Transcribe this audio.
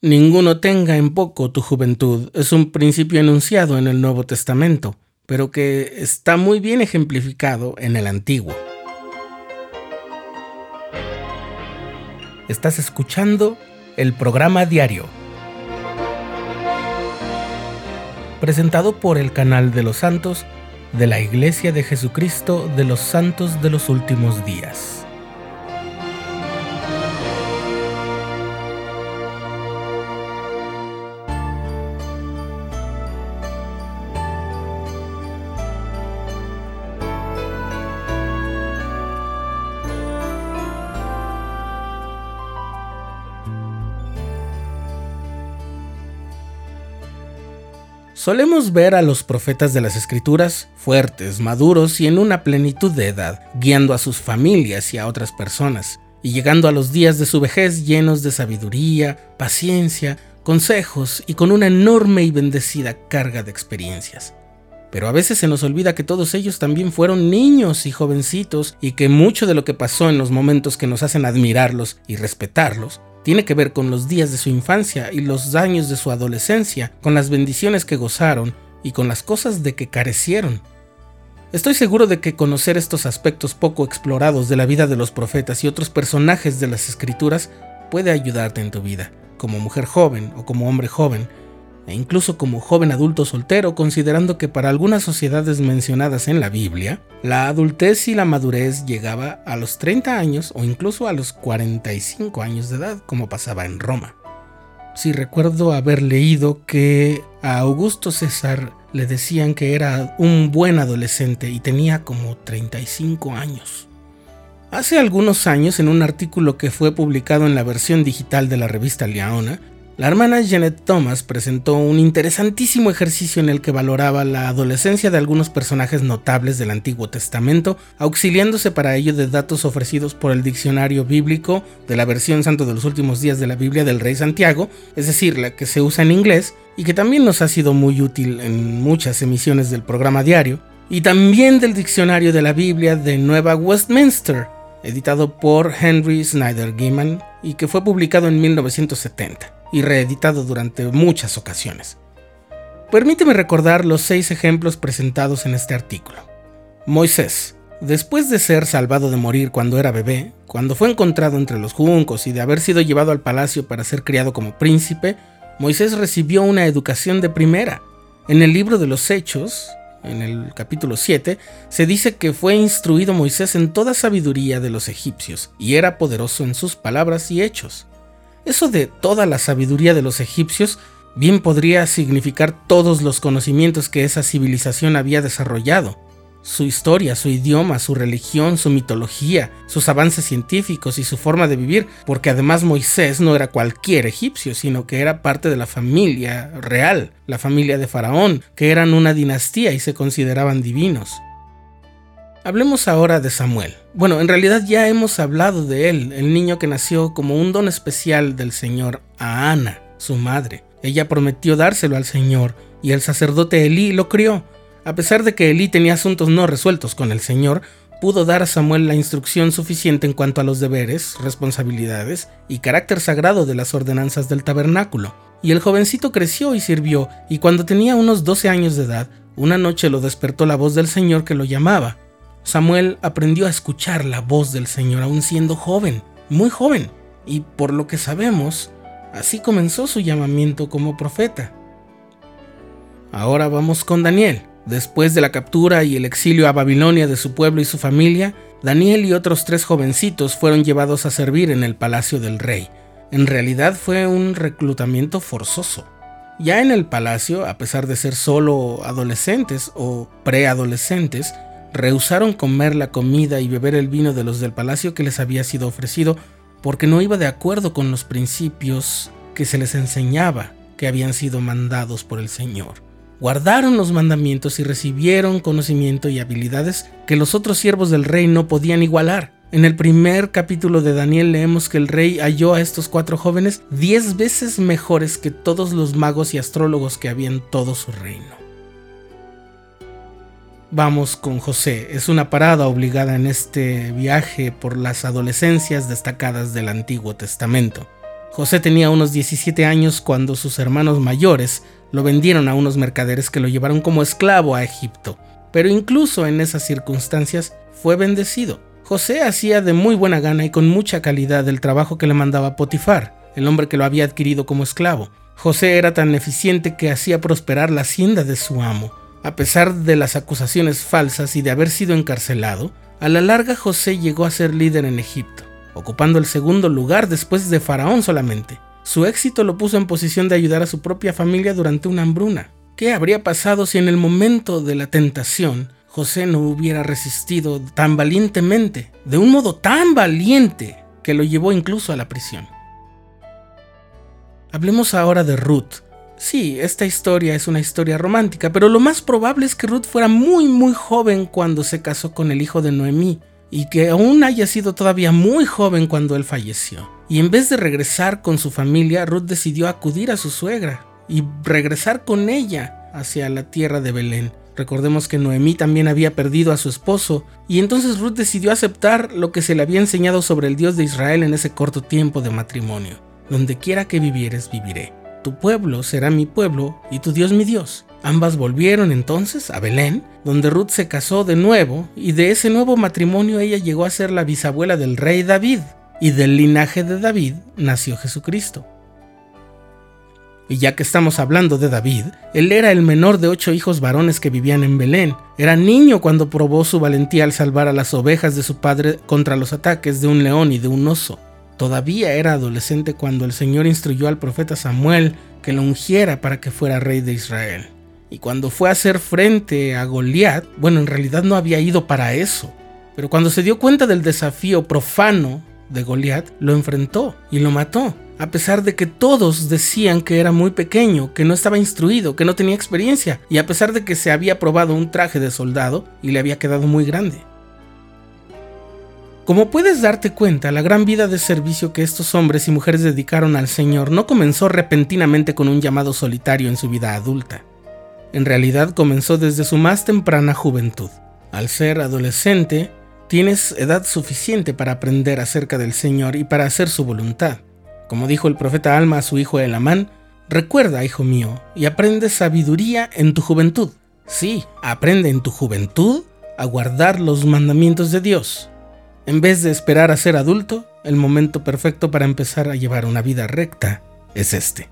Ninguno tenga en poco tu juventud es un principio enunciado en el Nuevo Testamento, pero que está muy bien ejemplificado en el Antiguo. Estás escuchando el programa diario, presentado por el canal de los santos de la Iglesia de Jesucristo de los Santos de los Últimos Días. Solemos ver a los profetas de las escrituras fuertes, maduros y en una plenitud de edad, guiando a sus familias y a otras personas, y llegando a los días de su vejez llenos de sabiduría, paciencia, consejos y con una enorme y bendecida carga de experiencias. Pero a veces se nos olvida que todos ellos también fueron niños y jovencitos y que mucho de lo que pasó en los momentos que nos hacen admirarlos y respetarlos tiene que ver con los días de su infancia y los años de su adolescencia, con las bendiciones que gozaron y con las cosas de que carecieron. Estoy seguro de que conocer estos aspectos poco explorados de la vida de los profetas y otros personajes de las escrituras puede ayudarte en tu vida, como mujer joven o como hombre joven, e incluso como joven adulto soltero, considerando que para algunas sociedades mencionadas en la Biblia, la adultez y la madurez llegaba a los 30 años o incluso a los 45 años de edad, como pasaba en Roma. Si recuerdo haber leído que a Augusto César le decían que era un buen adolescente y tenía como 35 años. Hace algunos años, en un artículo que fue publicado en la versión digital de la revista Leona, la hermana Janet Thomas presentó un interesantísimo ejercicio en el que valoraba la adolescencia de algunos personajes notables del Antiguo Testamento, auxiliándose para ello de datos ofrecidos por el diccionario bíblico de la versión Santo de los Últimos Días de la Biblia del Rey Santiago, es decir, la que se usa en inglés y que también nos ha sido muy útil en muchas emisiones del programa diario, y también del diccionario de la Biblia de Nueva Westminster, editado por Henry Snyder Gaiman y que fue publicado en 1970 y reeditado durante muchas ocasiones. Permíteme recordar los seis ejemplos presentados en este artículo. Moisés, después de ser salvado de morir cuando era bebé, cuando fue encontrado entre los juncos y de haber sido llevado al palacio para ser criado como príncipe, Moisés recibió una educación de primera. En el libro de los Hechos, en el capítulo 7, se dice que fue instruido Moisés en toda sabiduría de los egipcios y era poderoso en sus palabras y hechos. Eso de toda la sabiduría de los egipcios bien podría significar todos los conocimientos que esa civilización había desarrollado. Su historia, su idioma, su religión, su mitología, sus avances científicos y su forma de vivir, porque además Moisés no era cualquier egipcio, sino que era parte de la familia real, la familia de Faraón, que eran una dinastía y se consideraban divinos. Hablemos ahora de Samuel. Bueno, en realidad ya hemos hablado de él, el niño que nació como un don especial del Señor a Ana, su madre. Ella prometió dárselo al Señor y el sacerdote Elí lo crió. A pesar de que Elí tenía asuntos no resueltos con el Señor, pudo dar a Samuel la instrucción suficiente en cuanto a los deberes, responsabilidades y carácter sagrado de las ordenanzas del tabernáculo. Y el jovencito creció y sirvió, y cuando tenía unos 12 años de edad, una noche lo despertó la voz del Señor que lo llamaba. Samuel aprendió a escuchar la voz del Señor aún siendo joven, muy joven, y por lo que sabemos, así comenzó su llamamiento como profeta. Ahora vamos con Daniel. Después de la captura y el exilio a Babilonia de su pueblo y su familia, Daniel y otros tres jovencitos fueron llevados a servir en el palacio del rey. En realidad fue un reclutamiento forzoso. Ya en el palacio, a pesar de ser solo adolescentes o preadolescentes, rehusaron comer la comida y beber el vino de los del palacio que les había sido ofrecido porque no iba de acuerdo con los principios que se les enseñaba que habían sido mandados por el Señor. Guardaron los mandamientos y recibieron conocimiento y habilidades que los otros siervos del rey no podían igualar. En el primer capítulo de Daniel leemos que el rey halló a estos cuatro jóvenes diez veces mejores que todos los magos y astrólogos que había en todo su reino. Vamos con José. Es una parada obligada en este viaje por las adolescencias destacadas del Antiguo Testamento. José tenía unos 17 años cuando sus hermanos mayores lo vendieron a unos mercaderes que lo llevaron como esclavo a Egipto. Pero incluso en esas circunstancias fue bendecido. José hacía de muy buena gana y con mucha calidad el trabajo que le mandaba Potifar, el hombre que lo había adquirido como esclavo. José era tan eficiente que hacía prosperar la hacienda de su amo. A pesar de las acusaciones falsas y de haber sido encarcelado, a la larga José llegó a ser líder en Egipto, ocupando el segundo lugar después de Faraón solamente. Su éxito lo puso en posición de ayudar a su propia familia durante una hambruna. ¿Qué habría pasado si en el momento de la tentación José no hubiera resistido tan valientemente, de un modo tan valiente que lo llevó incluso a la prisión? Hablemos ahora de Ruth, Sí, esta historia es una historia romántica, pero lo más probable es que Ruth fuera muy muy joven cuando se casó con el hijo de Noemí y que aún haya sido todavía muy joven cuando él falleció. Y en vez de regresar con su familia, Ruth decidió acudir a su suegra y regresar con ella hacia la tierra de Belén. Recordemos que Noemí también había perdido a su esposo, y entonces Ruth decidió aceptar lo que se le había enseñado sobre el Dios de Israel en ese corto tiempo de matrimonio. Donde quiera que vivieres, viviré tu pueblo será mi pueblo y tu Dios mi Dios. Ambas volvieron entonces a Belén, donde Ruth se casó de nuevo, y de ese nuevo matrimonio ella llegó a ser la bisabuela del rey David, y del linaje de David nació Jesucristo. Y ya que estamos hablando de David, él era el menor de ocho hijos varones que vivían en Belén. Era niño cuando probó su valentía al salvar a las ovejas de su padre contra los ataques de un león y de un oso. Todavía era adolescente cuando el Señor instruyó al profeta Samuel que lo ungiera para que fuera rey de Israel. Y cuando fue a hacer frente a Goliat, bueno, en realidad no había ido para eso, pero cuando se dio cuenta del desafío profano de Goliat, lo enfrentó y lo mató, a pesar de que todos decían que era muy pequeño, que no estaba instruido, que no tenía experiencia, y a pesar de que se había probado un traje de soldado y le había quedado muy grande. Como puedes darte cuenta, la gran vida de servicio que estos hombres y mujeres dedicaron al Señor no comenzó repentinamente con un llamado solitario en su vida adulta. En realidad comenzó desde su más temprana juventud. Al ser adolescente, tienes edad suficiente para aprender acerca del Señor y para hacer su voluntad. Como dijo el profeta Alma a su hijo Elamán, recuerda, hijo mío, y aprende sabiduría en tu juventud. Sí, aprende en tu juventud a guardar los mandamientos de Dios en vez de esperar a ser adulto, el momento perfecto para empezar a llevar una vida recta es este.